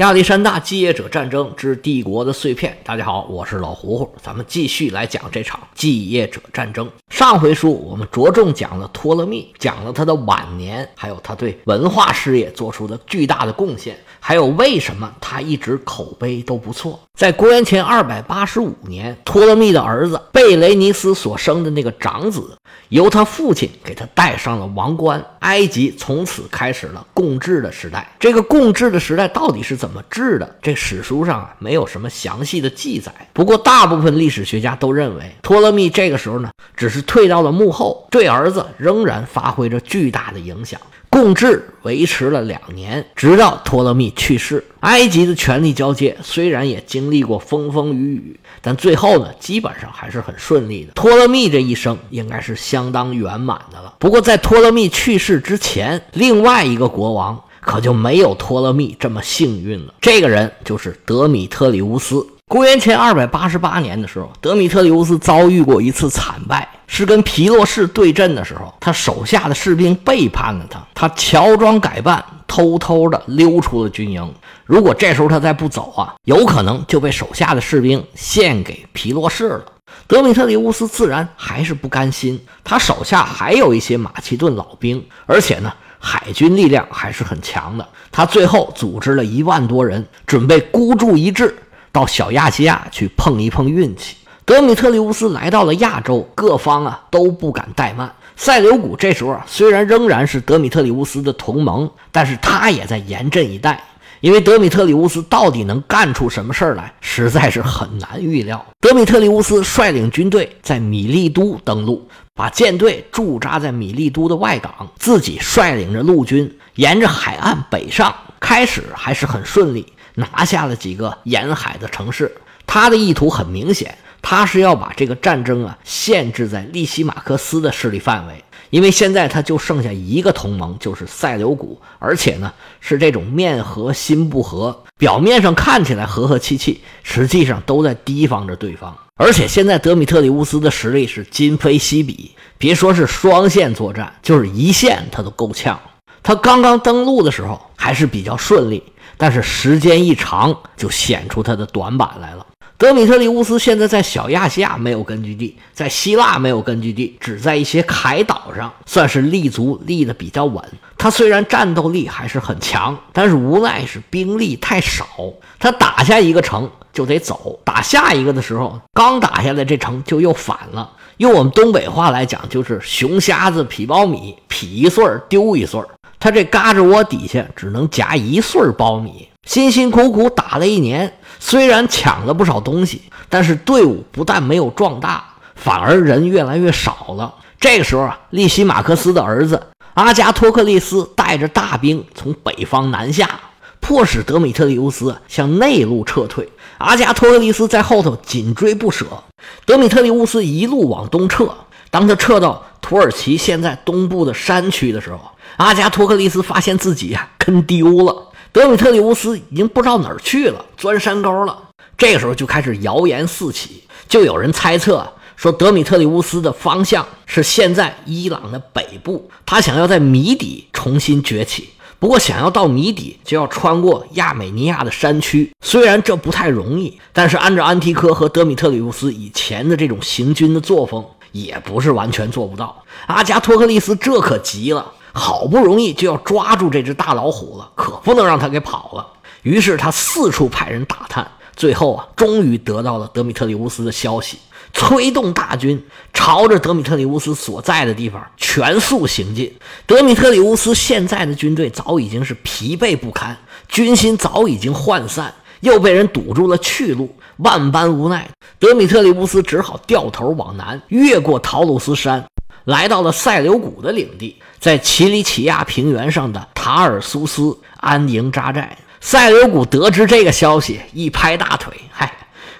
亚历山大继业者战争之帝国的碎片。大家好，我是老胡胡，咱们继续来讲这场继业者战争。上回书我们着重讲了托勒密，讲了他的晚年，还有他对文化事业做出的巨大的贡献，还有为什么他一直口碑都不错。在公元前二百八十五年，托勒密的儿子贝雷尼斯所生的那个长子，由他父亲给他戴上了王冠，埃及从此开始了共治的时代。这个共治的时代到底是怎么治的？这史书上啊没有什么详细的记载。不过大部分历史学家都认为，托勒密这个时候呢，只是退到了幕后，对儿子仍然发挥着巨大的影响。共治维持了两年，直到托勒密去世。埃及的权力交接虽然也经历过风风雨雨，但最后呢，基本上还是很顺利的。托勒密这一生应该是相当圆满的了。不过在托勒密去世之前，另外一个国王可就没有托勒密这么幸运了。这个人就是德米特里乌斯。公元前二百八十八年的时候，德米特里乌斯遭遇过一次惨败。是跟皮洛士对阵的时候，他手下的士兵背叛了他，他乔装改扮，偷偷的溜出了军营。如果这时候他再不走啊，有可能就被手下的士兵献给皮洛士了。德米特里乌斯自然还是不甘心，他手下还有一些马其顿老兵，而且呢，海军力量还是很强的。他最后组织了一万多人，准备孤注一掷，到小亚细亚去碰一碰运气。德米特里乌斯来到了亚洲，各方啊都不敢怠慢。塞琉古这时候，虽然仍然是德米特里乌斯的同盟，但是他也在严阵以待。因为德米特里乌斯到底能干出什么事儿来，实在是很难预料。德米特里乌斯率领军队在米利都登陆，把舰队驻扎在米利都的外港，自己率领着陆军沿着海岸北上。开始还是很顺利，拿下了几个沿海的城市。他的意图很明显。他是要把这个战争啊限制在利西马克斯的势力范围，因为现在他就剩下一个同盟，就是塞琉古，而且呢是这种面和心不和，表面上看起来和和气气，实际上都在提防着对方。而且现在德米特里乌斯的实力是今非昔比，别说是双线作战，就是一线他都够呛。他刚刚登陆的时候还是比较顺利，但是时间一长就显出他的短板来了。德米特里乌斯现在在小亚细亚没有根据地，在希腊没有根据地，只在一些海岛上算是立足立得比较稳。他虽然战斗力还是很强，但是无奈是兵力太少。他打下一个城就得走，打下一个的时候，刚打下来这城就又反了。用我们东北话来讲，就是熊瞎子劈苞米，劈一穗儿丢一穗儿。他这嘎吱窝底下只能夹一穗苞米，辛辛苦苦打了一年。虽然抢了不少东西，但是队伍不但没有壮大，反而人越来越少了。这个时候啊，利西马克斯的儿子阿加托克利斯带着大兵从北方南下，迫使德米特里乌斯向内陆撤退。阿加托克利斯在后头紧追不舍。德米特里乌斯一路往东撤，当他撤到土耳其现在东部的山区的时候，阿加托克利斯发现自己呀跟丢了。德米特里乌斯已经不知道哪儿去了，钻山沟了。这个时候就开始谣言四起，就有人猜测说，德米特里乌斯的方向是现在伊朗的北部，他想要在米底重新崛起。不过，想要到米底，就要穿过亚美尼亚的山区，虽然这不太容易，但是按照安提柯和德米特里乌斯以前的这种行军的作风，也不是完全做不到。阿加托克利斯这可急了。好不容易就要抓住这只大老虎了，可不能让它给跑了。于是他四处派人打探，最后啊，终于得到了德米特里乌斯的消息，催动大军朝着德米特里乌斯所在的地方全速行进。德米特里乌斯现在的军队早已经是疲惫不堪，军心早已经涣散，又被人堵住了去路，万般无奈，德米特里乌斯只好掉头往南，越过陶鲁斯山。来到了塞琉古的领地，在奇里乞亚平原上的塔尔苏斯安营扎寨。塞琉古得知这个消息，一拍大腿：“嗨，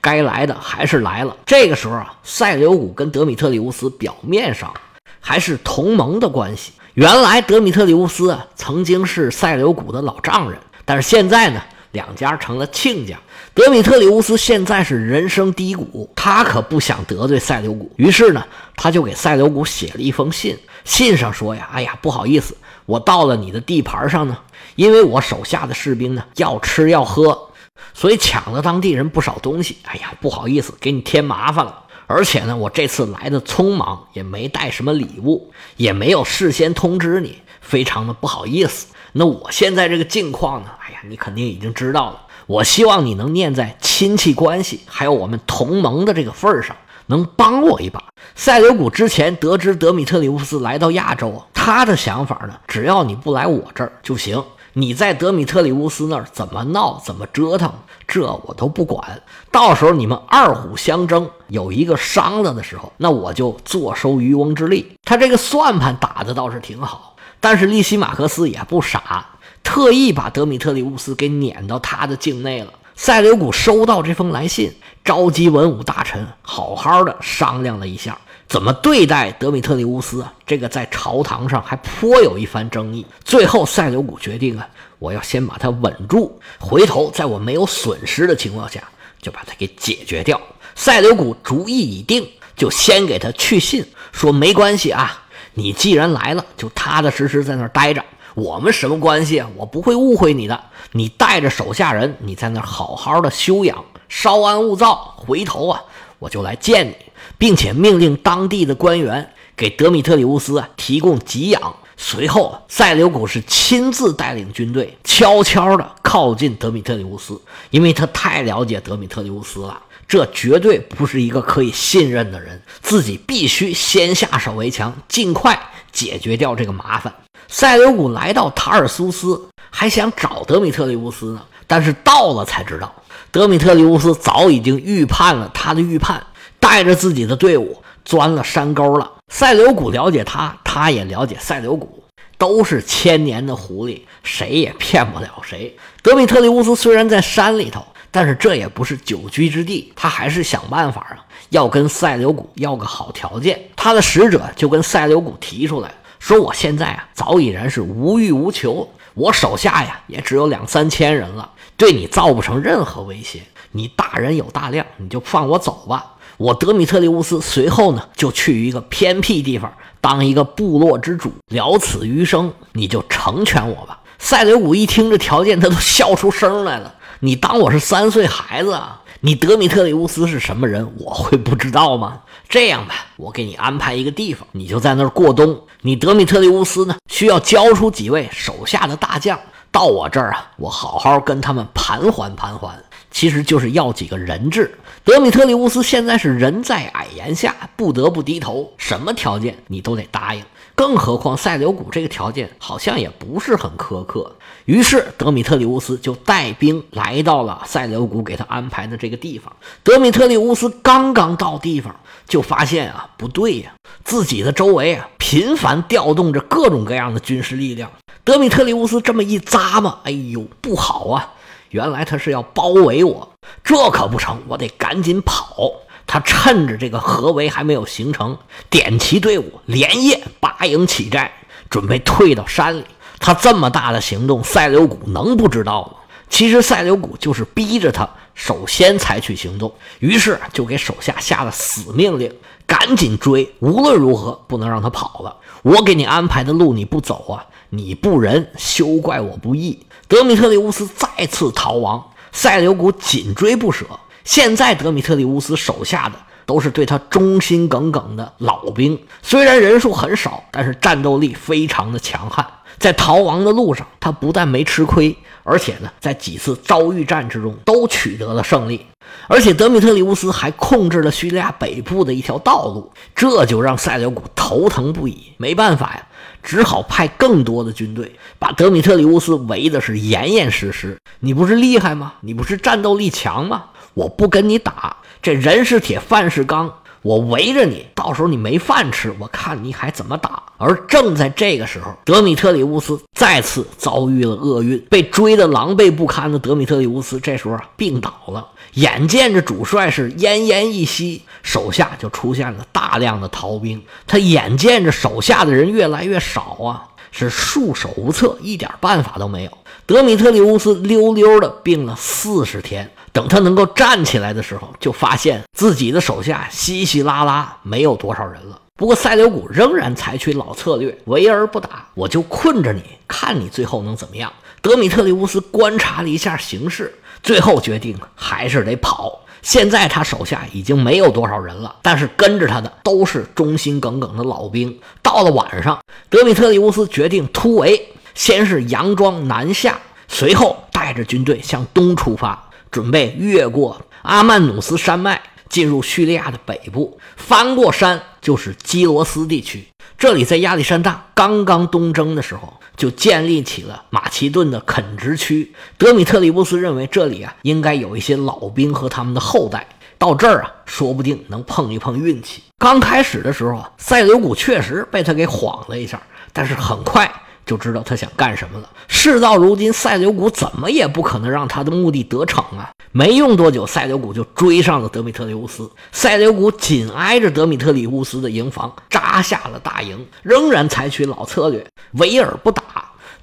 该来的还是来了。”这个时候啊，塞琉古跟德米特里乌斯表面上还是同盟的关系。原来德米特里乌斯啊，曾经是塞琉古的老丈人，但是现在呢？两家成了亲家。德米特里乌斯现在是人生低谷，他可不想得罪塞琉古，于是呢，他就给塞琉古写了一封信。信上说呀：“哎呀，不好意思，我到了你的地盘上呢，因为我手下的士兵呢要吃要喝，所以抢了当地人不少东西。哎呀，不好意思，给你添麻烦了。而且呢，我这次来的匆忙，也没带什么礼物，也没有事先通知你，非常的不好意思。那我现在这个境况呢？哎呀，你肯定已经知道了。我希望你能念在亲戚关系还有我们同盟的这个份上，能帮我一把。塞琉古之前得知德米特里乌斯来到亚洲，他的想法呢，只要你不来我这儿就行。你在德米特里乌斯那儿怎么闹怎么折腾，这我都不管。到时候你们二虎相争，有一个伤了的时候，那我就坐收渔翁之利。他这个算盘打的倒是挺好，但是利西马克斯也不傻，特意把德米特里乌斯给撵到他的境内了。塞琉古收到这封来信，召集文武大臣，好好的商量了一下。怎么对待德米特里乌斯啊？这个在朝堂上还颇有一番争议。最后，塞琉古决定啊，我要先把他稳住，回头在我没有损失的情况下，就把他给解决掉。塞琉古主意已定，就先给他去信，说没关系啊，你既然来了，就踏踏实实在那儿待着。我们什么关系啊？我不会误会你的。你带着手下人，你在那儿好好的休养，稍安勿躁。回头啊，我就来见你。并且命令当地的官员给德米特里乌斯啊提供给养。随后，塞琉古是亲自带领军队，悄悄地靠近德米特里乌斯，因为他太了解德米特里乌斯了，这绝对不是一个可以信任的人，自己必须先下手为强，尽快解决掉这个麻烦。塞琉古来到塔尔苏斯，还想找德米特里乌斯呢，但是到了才知道，德米特里乌斯早已经预判了他的预判。带着自己的队伍钻了山沟了。塞琉古了解他，他也了解塞琉古，都是千年的狐狸，谁也骗不了谁。德米特里乌斯虽然在山里头，但是这也不是久居之地，他还是想办法啊，要跟塞琉古要个好条件。他的使者就跟塞琉古提出来说：“我现在啊，早已然是无欲无求，我手下呀也只有两三千人了，对你造不成任何威胁。你大人有大量，你就放我走吧。”我德米特里乌斯随后呢，就去一个偏僻地方当一个部落之主，了此余生，你就成全我吧。塞琉古一听这条件，他都笑出声来了。你当我是三岁孩子啊？你德米特里乌斯是什么人？我会不知道吗？这样吧，我给你安排一个地方，你就在那儿过冬。你德米特里乌斯呢，需要交出几位手下的大将到我这儿啊，我好好跟他们盘桓盘桓。其实就是要几个人质。德米特里乌斯现在是人在矮檐下，不得不低头，什么条件你都得答应。更何况塞琉古这个条件好像也不是很苛刻。于是德米特里乌斯就带兵来到了塞琉古给他安排的这个地方。德米特里乌斯刚刚到地方，就发现啊不对呀，自己的周围啊频繁调动着各种各样的军事力量。德米特里乌斯这么一咂摸，哎呦，不好啊！原来他是要包围我，这可不成，我得赶紧跑。他趁着这个合围还没有形成，点齐队伍，连夜拔营起寨，准备退到山里。他这么大的行动，塞琉古能不知道吗？其实塞琉古就是逼着他首先采取行动，于是就给手下下了死命令：赶紧追，无论如何不能让他跑了。我给你安排的路你不走啊，你不仁，休怪我不义。德米特里乌斯再次逃亡，塞琉古紧追不舍。现在德米特里乌斯手下的都是对他忠心耿耿的老兵，虽然人数很少，但是战斗力非常的强悍。在逃亡的路上，他不但没吃亏，而且呢，在几次遭遇战之中都取得了胜利。而且德米特里乌斯还控制了叙利亚北部的一条道路，这就让塞琉古头疼不已。没办法呀。只好派更多的军队把德米特里乌斯围的是严严实实。你不是厉害吗？你不是战斗力强吗？我不跟你打，这人是铁，饭是钢，我围着你，到时候你没饭吃，我看你还怎么打。而正在这个时候，德米特里乌斯再次遭遇了厄运，被追得狼狈不堪的德米特里乌斯这时候病倒了。眼见着主帅是奄奄一息，手下就出现了大量的逃兵。他眼见着手下的人越来越少啊，是束手无策，一点办法都没有。德米特里乌斯溜溜的病了四十天，等他能够站起来的时候，就发现自己的手下稀稀拉拉没有多少人了。不过塞琉古仍然采取老策略，围而不打，我就困着你，看你最后能怎么样。德米特里乌斯观察了一下形势，最后决定还是得跑。现在他手下已经没有多少人了，但是跟着他的都是忠心耿耿的老兵。到了晚上，德米特里乌斯决定突围，先是佯装南下，随后带着军队向东出发，准备越过阿曼努斯山脉，进入叙利亚的北部。翻过山就是基罗斯地区，这里在亚历山大刚刚东征的时候。就建立起了马其顿的垦殖区。德米特里乌斯认为这里啊，应该有一些老兵和他们的后代。到这儿啊，说不定能碰一碰运气。刚开始的时候啊，塞琉古确实被他给晃了一下，但是很快。就知道他想干什么了。事到如今，塞琉古怎么也不可能让他的目的得逞啊！没用多久，塞琉古就追上了德米特里乌斯。塞琉古紧挨着德米特里乌斯的营房扎下了大营，仍然采取老策略，围而不打。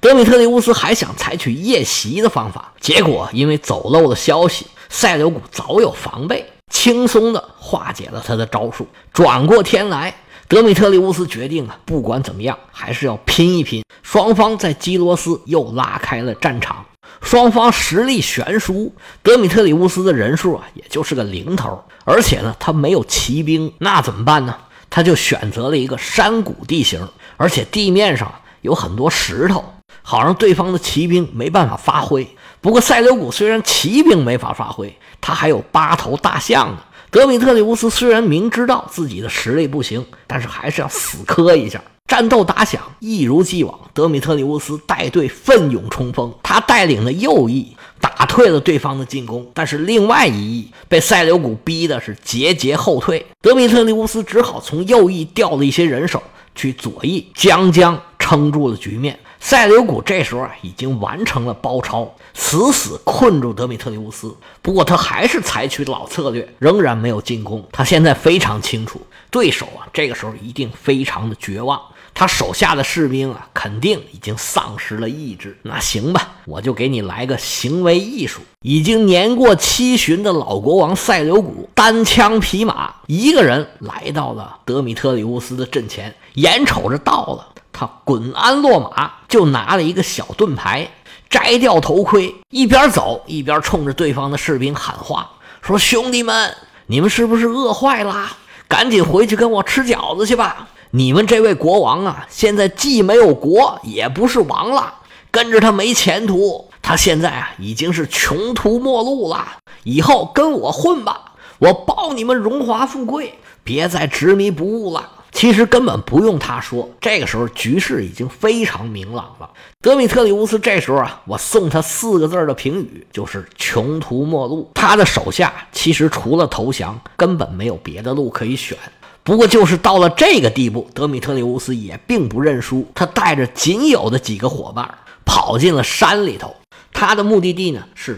德米特里乌斯还想采取夜袭的方法，结果因为走漏了消息，塞琉古早有防备，轻松地化解了他的招数，转过天来。德米特里乌斯决定啊，不管怎么样，还是要拼一拼。双方在基罗斯又拉开了战场，双方实力悬殊。德米特里乌斯的人数啊，也就是个零头，而且呢，他没有骑兵，那怎么办呢？他就选择了一个山谷地形，而且地面上有很多石头，好让对方的骑兵没办法发挥。不过塞琉古虽然骑兵没法发挥，他还有八头大象呢。德米特里乌斯虽然明知道自己的实力不行，但是还是要死磕一下。战斗打响，一如既往，德米特里乌斯带队奋勇冲锋。他带领的右翼打退了对方的进攻，但是另外一翼被塞琉古逼的是节节后退。德米特里乌斯只好从右翼调了一些人手去左翼，将将撑住了局面。塞琉古这时候啊，已经完成了包抄，死死困住德米特里乌斯。不过他还是采取老策略，仍然没有进攻。他现在非常清楚，对手啊，这个时候一定非常的绝望。他手下的士兵啊，肯定已经丧失了意志。那行吧，我就给你来个行为艺术。已经年过七旬的老国王塞琉古，单枪匹马，一个人来到了德米特里乌斯的阵前，眼瞅着到了。他滚鞍落马，就拿了一个小盾牌，摘掉头盔，一边走一边冲着对方的士兵喊话：“说兄弟们，你们是不是饿坏了？赶紧回去跟我吃饺子去吧！你们这位国王啊，现在既没有国，也不是王了，跟着他没前途。他现在啊，已经是穷途末路了。以后跟我混吧，我保你们荣华富贵，别再执迷不悟了。”其实根本不用他说，这个时候局势已经非常明朗了。德米特里乌斯这时候啊，我送他四个字的评语，就是穷途末路。他的手下其实除了投降，根本没有别的路可以选。不过就是到了这个地步，德米特里乌斯也并不认输，他带着仅有的几个伙伴跑进了山里头。他的目的地呢是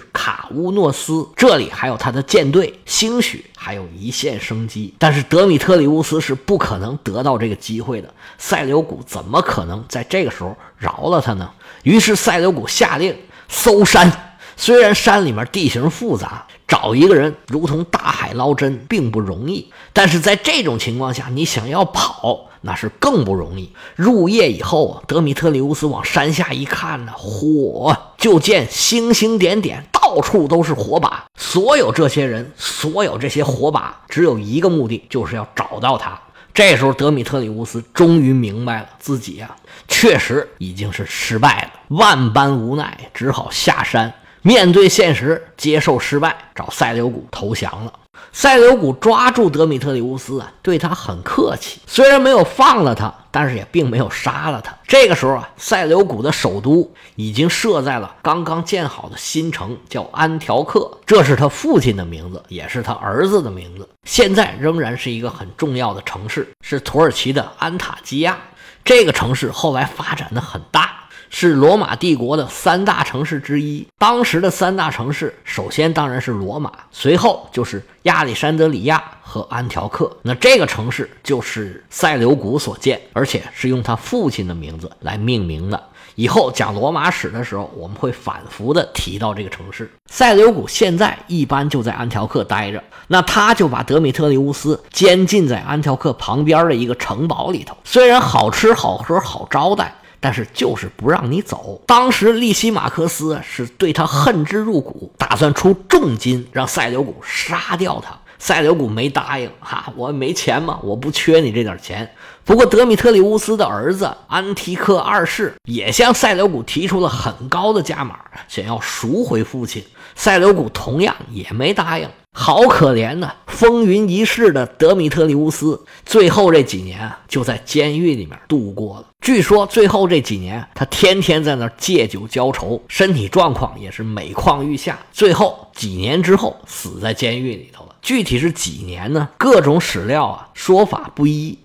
乌诺斯，这里还有他的舰队，兴许还有一线生机。但是德米特里乌斯是不可能得到这个机会的，塞琉古怎么可能在这个时候饶了他呢？于是塞琉古下令搜山。虽然山里面地形复杂，找一个人如同大海捞针，并不容易。但是在这种情况下，你想要跑，那是更不容易。入夜以后，德米特里乌斯往山下一看呢，火就见星星点点，到处都是火把。所有这些人，所有这些火把，只有一个目的，就是要找到他。这时候，德米特里乌斯终于明白了，自己呀，确实已经是失败了，万般无奈，只好下山。面对现实，接受失败，找塞琉古投降了。塞琉古抓住德米特里乌斯啊，对他很客气，虽然没有放了他，但是也并没有杀了他。这个时候啊，塞琉古的首都已经设在了刚刚建好的新城，叫安条克，这是他父亲的名字，也是他儿子的名字。现在仍然是一个很重要的城市，是土耳其的安塔基亚。这个城市后来发展的很大。是罗马帝国的三大城市之一。当时的三大城市，首先当然是罗马，随后就是亚历山德里亚和安条克。那这个城市就是塞琉古所建，而且是用他父亲的名字来命名的。以后讲罗马史的时候，我们会反复的提到这个城市。塞琉古现在一般就在安条克待着，那他就把德米特里乌斯监禁在安条克旁边的一个城堡里头。虽然好吃好喝好招待。但是就是不让你走。当时利西马克斯是对他恨之入骨，打算出重金让塞琉古杀掉他。塞琉古没答应，哈，我没钱嘛？我不缺你这点钱。不过德米特里乌斯的儿子安提克二世也向塞琉古提出了很高的价码，想要赎回父亲。塞琉古同样也没答应。好可怜呐！风云一世的德米特里乌斯，最后这几年啊，就在监狱里面度过了。据说最后这几年，他天天在那借酒浇愁，身体状况也是每况愈下。最后几年之后，死在监狱里头了。具体是几年呢？各种史料啊，说法不一。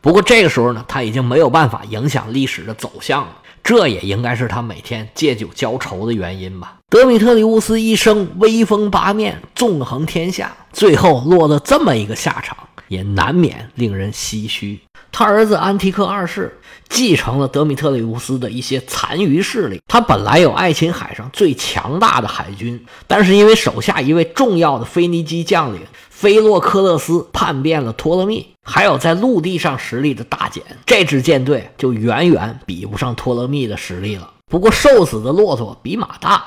不过这个时候呢，他已经没有办法影响历史的走向了。这也应该是他每天借酒浇愁的原因吧。德米特里乌斯一生威风八面，纵横天下，最后落得这么一个下场，也难免令人唏嘘。他儿子安提克二世继承了德米特里乌斯的一些残余势力。他本来有爱琴海上最强大的海军，但是因为手下一位重要的腓尼基将领菲洛克勒斯叛变了托勒密，还有在陆地上实力的大减，这支舰队就远远比不上托勒密的实力了。不过，瘦死的骆驼比马大。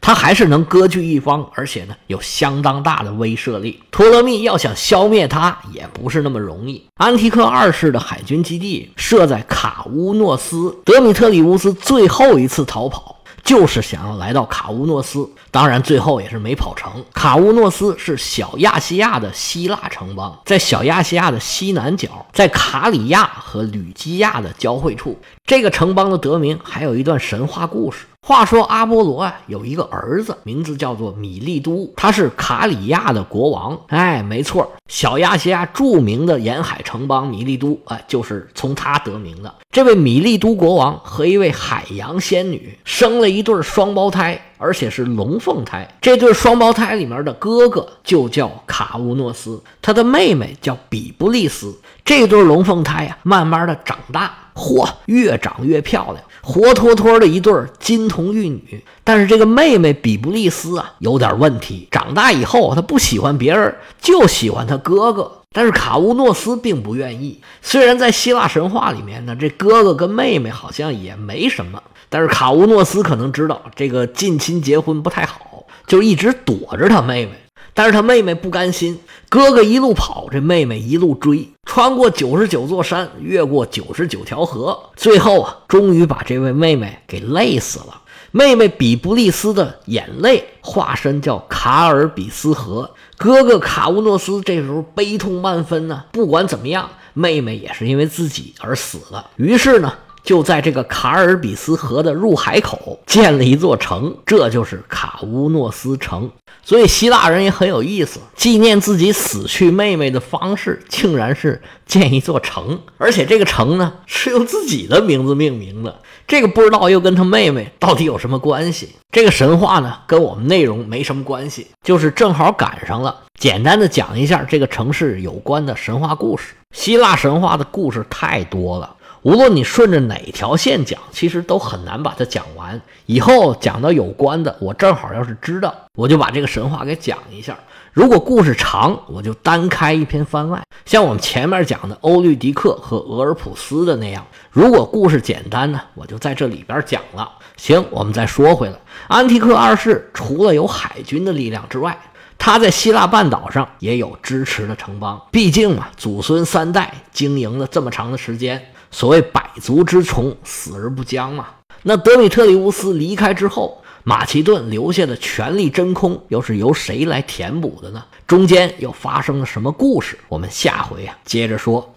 他还是能割据一方，而且呢有相当大的威慑力。托勒密要想消灭他也不是那么容易。安提克二世的海军基地设在卡乌诺斯，德米特里乌斯最后一次逃跑就是想要来到卡乌诺斯，当然最后也是没跑成。卡乌诺斯是小亚细亚的希腊城邦，在小亚细亚的西南角，在卡里亚和吕基亚的交汇处。这个城邦的得名还有一段神话故事。话说阿波罗啊，有一个儿子，名字叫做米利都，他是卡里亚的国王。哎，没错，小亚细亚著名的沿海城邦米利都，哎，就是从他得名的。这位米利都国王和一位海洋仙女生了一对双胞胎，而且是龙凤胎。这对双胞胎里面的哥哥就叫卡乌诺斯，他的妹妹叫比布利斯。这对龙凤胎呀，慢慢的长大。嚯，越长越漂亮，活脱脱的一对金童玉女。但是这个妹妹比布利斯啊，有点问题。长大以后，她不喜欢别人，就喜欢她哥哥。但是卡乌诺斯并不愿意。虽然在希腊神话里面呢，这哥哥跟妹妹好像也没什么，但是卡乌诺斯可能知道这个近亲结婚不太好，就一直躲着他妹妹。但是他妹妹不甘心，哥哥一路跑，这妹妹一路追，穿过九十九座山，越过九十九条河，最后啊，终于把这位妹妹给累死了。妹妹比布利斯的眼泪化身叫卡尔比斯河，哥哥卡乌诺斯这时候悲痛万分呢。不管怎么样，妹妹也是因为自己而死了。于是呢。就在这个卡尔比斯河的入海口建了一座城，这就是卡乌诺斯城。所以希腊人也很有意思，纪念自己死去妹妹的方式，竟然是建一座城，而且这个城呢是用自己的名字命名的。这个不知道又跟他妹妹到底有什么关系？这个神话呢跟我们内容没什么关系，就是正好赶上了。简单的讲一下这个城市有关的神话故事。希腊神话的故事太多了。无论你顺着哪条线讲，其实都很难把它讲完。以后讲到有关的，我正好要是知道，我就把这个神话给讲一下。如果故事长，我就单开一篇番外，像我们前面讲的欧律狄克和俄尔普斯的那样。如果故事简单呢，我就在这里边讲了。行，我们再说回来，安提克二世除了有海军的力量之外，他在希腊半岛上也有支持的城邦。毕竟嘛，祖孙三代经营了这么长的时间。所谓百足之虫，死而不僵嘛。那德米特里乌斯离开之后，马其顿留下的权力真空，又是由谁来填补的呢？中间又发生了什么故事？我们下回啊接着说。